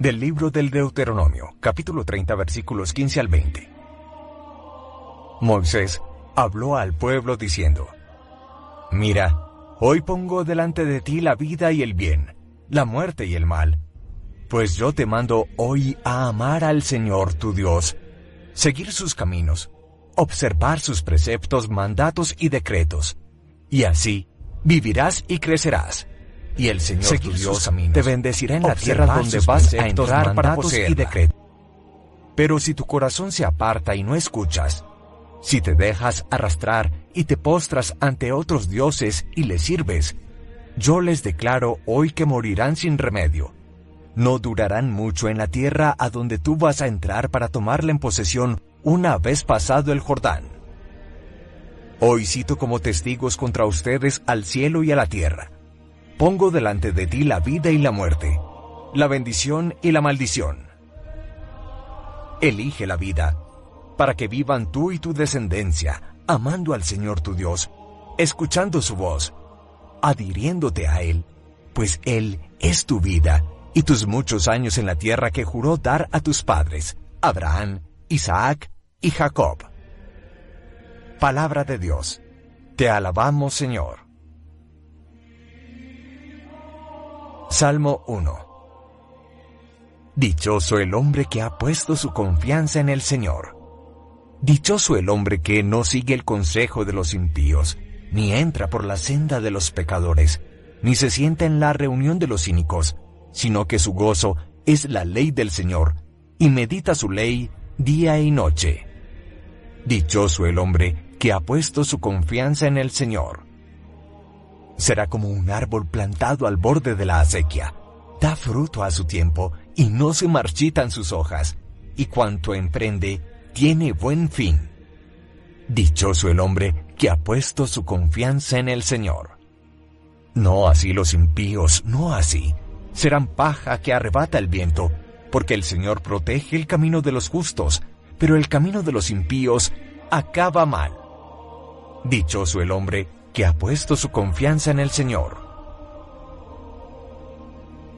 Del libro del Deuteronomio, capítulo 30, versículos 15 al 20. Moisés habló al pueblo diciendo, Mira, hoy pongo delante de ti la vida y el bien, la muerte y el mal. Pues yo te mando hoy a amar al Señor tu Dios, seguir sus caminos, observar sus preceptos, mandatos y decretos, y así vivirás y crecerás. Y el Señor tu Dios te bendecirá en la tierra donde vas a entrar para poseer y Pero si tu corazón se aparta y no escuchas, si te dejas arrastrar y te postras ante otros dioses y les sirves, yo les declaro hoy que morirán sin remedio. No durarán mucho en la tierra a donde tú vas a entrar para tomarla en posesión una vez pasado el Jordán. Hoy cito como testigos contra ustedes al cielo y a la tierra. Pongo delante de ti la vida y la muerte, la bendición y la maldición. Elige la vida, para que vivan tú y tu descendencia, amando al Señor tu Dios, escuchando su voz, adhiriéndote a Él, pues Él es tu vida y tus muchos años en la tierra que juró dar a tus padres, Abraham, Isaac y Jacob. Palabra de Dios. Te alabamos, Señor. Salmo 1. Dichoso el hombre que ha puesto su confianza en el Señor. Dichoso el hombre que no sigue el consejo de los impíos, ni entra por la senda de los pecadores, ni se sienta en la reunión de los cínicos, sino que su gozo es la ley del Señor, y medita su ley día y noche. Dichoso el hombre que ha puesto su confianza en el Señor. Será como un árbol plantado al borde de la acequia. Da fruto a su tiempo y no se marchitan sus hojas, y cuanto emprende tiene buen fin. Dichoso el hombre que ha puesto su confianza en el Señor. No así los impíos, no así. Serán paja que arrebata el viento, porque el Señor protege el camino de los justos, pero el camino de los impíos acaba mal. Dichoso el hombre que ha puesto su confianza en el Señor.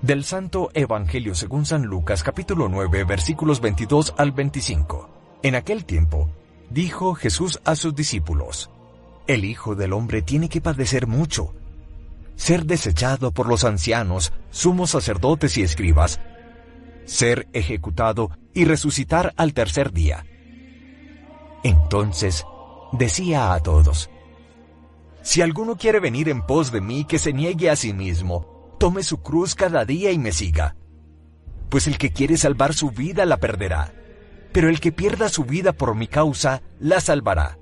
Del Santo Evangelio según San Lucas capítulo 9 versículos 22 al 25. En aquel tiempo, dijo Jesús a sus discípulos, El Hijo del Hombre tiene que padecer mucho, ser desechado por los ancianos, sumos sacerdotes y escribas, ser ejecutado y resucitar al tercer día. Entonces decía a todos, Si alguno quiere venir en pos de mí, que se niegue a sí mismo, tome su cruz cada día y me siga. Pues el que quiere salvar su vida la perderá pero el que pierda su vida por mi causa, la salvará.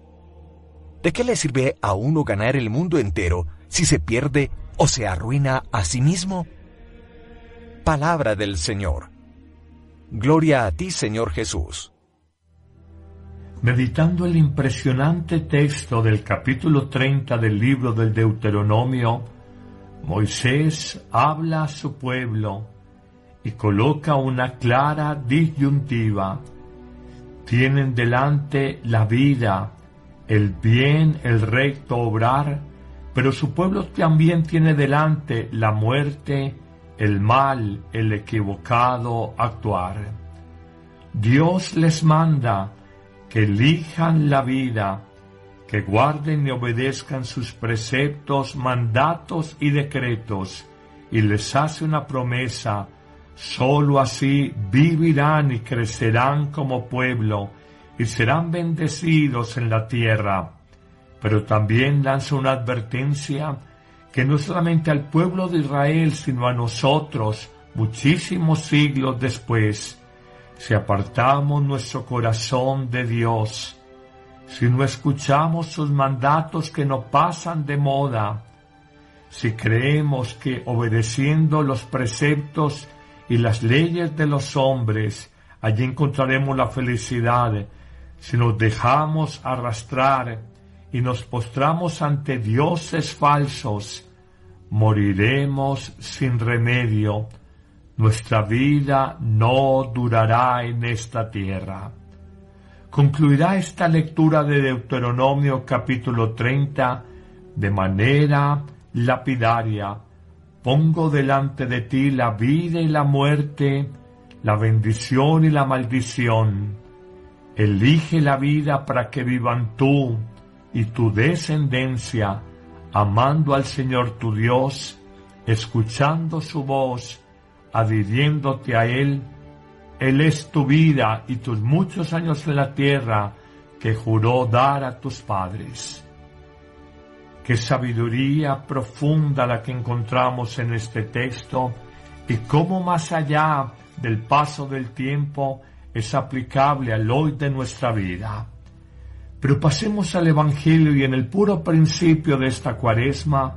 ¿De qué le sirve a uno ganar el mundo entero si se pierde o se arruina a sí mismo? Palabra del Señor. Gloria a ti, Señor Jesús. Meditando el impresionante texto del capítulo 30 del libro del Deuteronomio, Moisés habla a su pueblo y coloca una clara disyuntiva tienen delante la vida, el bien, el recto obrar, pero su pueblo también tiene delante la muerte, el mal, el equivocado actuar. Dios les manda que elijan la vida, que guarden y obedezcan sus preceptos, mandatos y decretos, y les hace una promesa Sólo así vivirán y crecerán como pueblo y serán bendecidos en la tierra. Pero también lanza una advertencia que no solamente al pueblo de Israel, sino a nosotros, muchísimos siglos después, si apartamos nuestro corazón de Dios, si no escuchamos sus mandatos que no pasan de moda, si creemos que obedeciendo los preceptos y las leyes de los hombres, allí encontraremos la felicidad. Si nos dejamos arrastrar y nos postramos ante dioses falsos, moriremos sin remedio. Nuestra vida no durará en esta tierra. Concluirá esta lectura de Deuteronomio capítulo 30 de manera lapidaria Pongo delante de ti la vida y la muerte, la bendición y la maldición. Elige la vida para que vivan tú y tu descendencia, amando al Señor tu Dios, escuchando su voz, adhiriéndote a Él. Él es tu vida y tus muchos años en la tierra que juró dar a tus padres. Qué sabiduría profunda la que encontramos en este texto y cómo más allá del paso del tiempo es aplicable al hoy de nuestra vida. Pero pasemos al Evangelio y en el puro principio de esta cuaresma,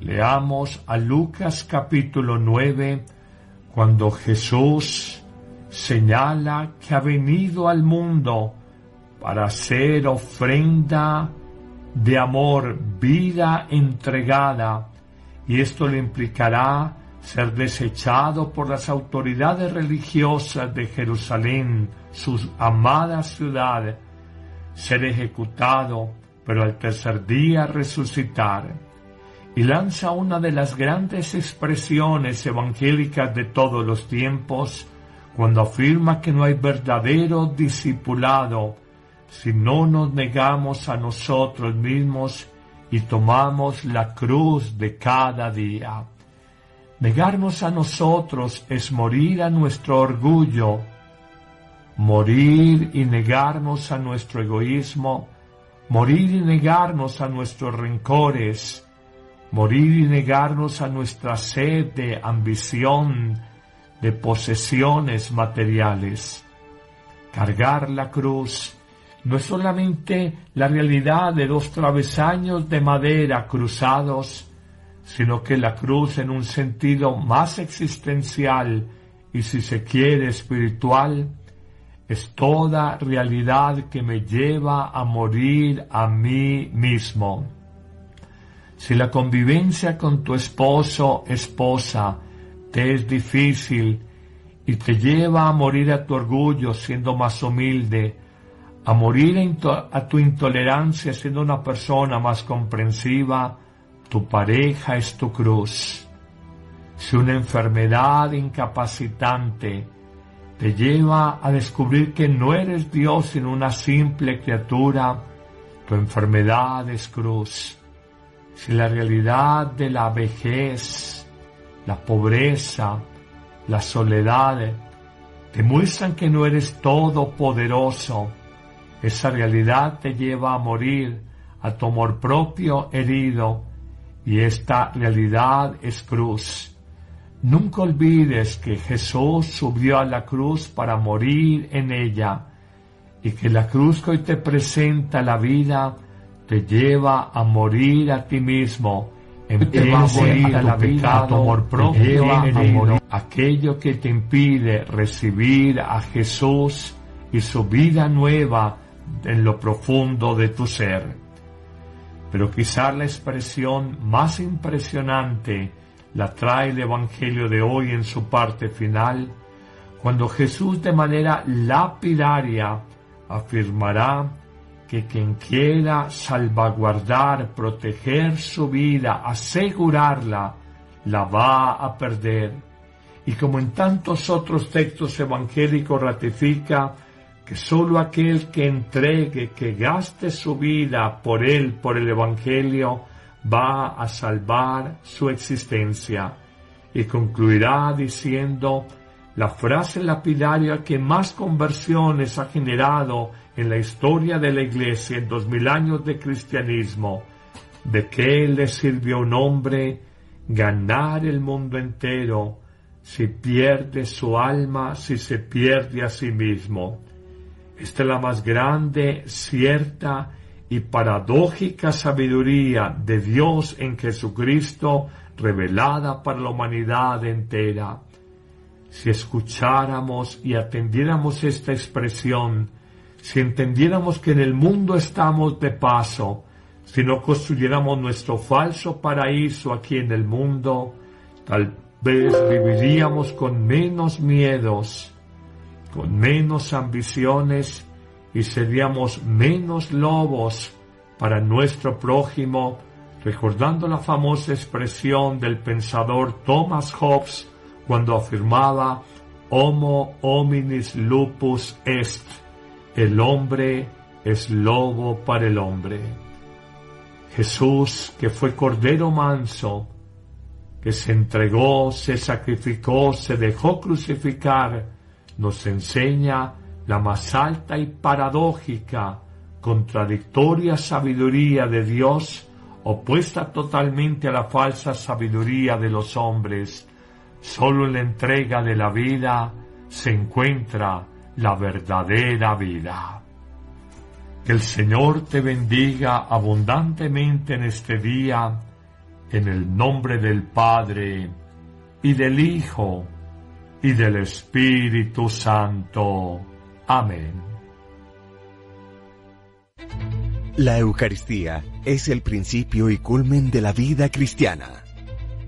leamos a Lucas capítulo 9, cuando Jesús señala que ha venido al mundo para ser ofrenda de amor, vida entregada, y esto le implicará ser desechado por las autoridades religiosas de Jerusalén, su amada ciudad, ser ejecutado, pero al tercer día resucitar. Y lanza una de las grandes expresiones evangélicas de todos los tiempos, cuando afirma que no hay verdadero discipulado si no nos negamos a nosotros mismos y tomamos la cruz de cada día. Negarnos a nosotros es morir a nuestro orgullo, morir y negarnos a nuestro egoísmo, morir y negarnos a nuestros rencores, morir y negarnos a nuestra sed de ambición, de posesiones materiales. Cargar la cruz no es solamente la realidad de dos travesaños de madera cruzados, sino que la cruz en un sentido más existencial y si se quiere espiritual, es toda realidad que me lleva a morir a mí mismo. Si la convivencia con tu esposo, esposa, te es difícil y te lleva a morir a tu orgullo siendo más humilde, a morir a tu intolerancia siendo una persona más comprensiva, tu pareja es tu cruz. Si una enfermedad incapacitante te lleva a descubrir que no eres Dios sino una simple criatura, tu enfermedad es cruz. Si la realidad de la vejez, la pobreza, la soledad te muestran que no eres todopoderoso, esa realidad te lleva a morir a tu amor propio herido y esta realidad es cruz. Nunca olvides que Jesús subió a la cruz para morir en ella y que la cruz que hoy te presenta la vida te lleva a morir a ti mismo. Empieza a morir a la tu amor propio morir aquello que te impide recibir a Jesús y su vida nueva en lo profundo de tu ser. Pero quizás la expresión más impresionante la trae el Evangelio de hoy en su parte final, cuando Jesús de manera lapidaria afirmará que quien quiera salvaguardar, proteger su vida, asegurarla, la va a perder. Y como en tantos otros textos evangélicos ratifica que sólo aquel que entregue, que gaste su vida por él, por el Evangelio, va a salvar su existencia. Y concluirá diciendo la frase lapidaria que más conversiones ha generado en la historia de la Iglesia en dos mil años de cristianismo. ¿De qué le sirvió un hombre ganar el mundo entero si pierde su alma, si se pierde a sí mismo? Esta es la más grande, cierta y paradójica sabiduría de Dios en Jesucristo revelada para la humanidad entera. Si escucháramos y atendiéramos esta expresión, si entendiéramos que en el mundo estamos de paso, si no construyéramos nuestro falso paraíso aquí en el mundo, tal vez viviríamos con menos miedos, con menos ambiciones y seríamos menos lobos para nuestro prójimo, recordando la famosa expresión del pensador Thomas Hobbes cuando afirmaba Homo hominis lupus est, el hombre es lobo para el hombre. Jesús, que fue cordero manso, que se entregó, se sacrificó, se dejó crucificar, nos enseña la más alta y paradójica, contradictoria sabiduría de Dios, opuesta totalmente a la falsa sabiduría de los hombres. Solo en la entrega de la vida se encuentra la verdadera vida. Que el Señor te bendiga abundantemente en este día, en el nombre del Padre, y del Hijo, y del Espíritu Santo. Amén. La Eucaristía es el principio y culmen de la vida cristiana.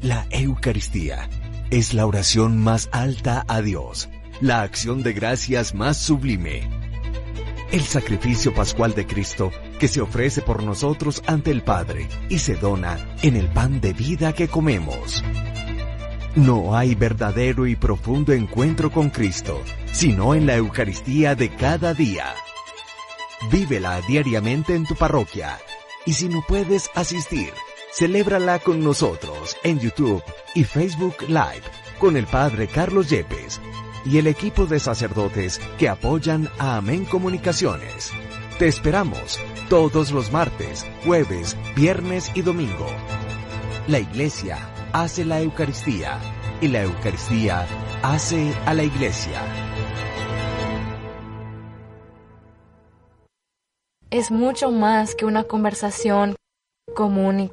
La Eucaristía es la oración más alta a Dios, la acción de gracias más sublime el sacrificio pascual de Cristo que se ofrece por nosotros ante el Padre y se dona en el pan de vida que comemos. No hay verdadero y profundo encuentro con Cristo, sino en la Eucaristía de cada día. Vívela diariamente en tu parroquia y si no puedes asistir, celébrala con nosotros en YouTube y Facebook Live con el Padre Carlos Yepes y el equipo de sacerdotes que apoyan a Amén Comunicaciones. Te esperamos todos los martes, jueves, viernes y domingo. La Iglesia hace la Eucaristía y la Eucaristía hace a la Iglesia. Es mucho más que una conversación común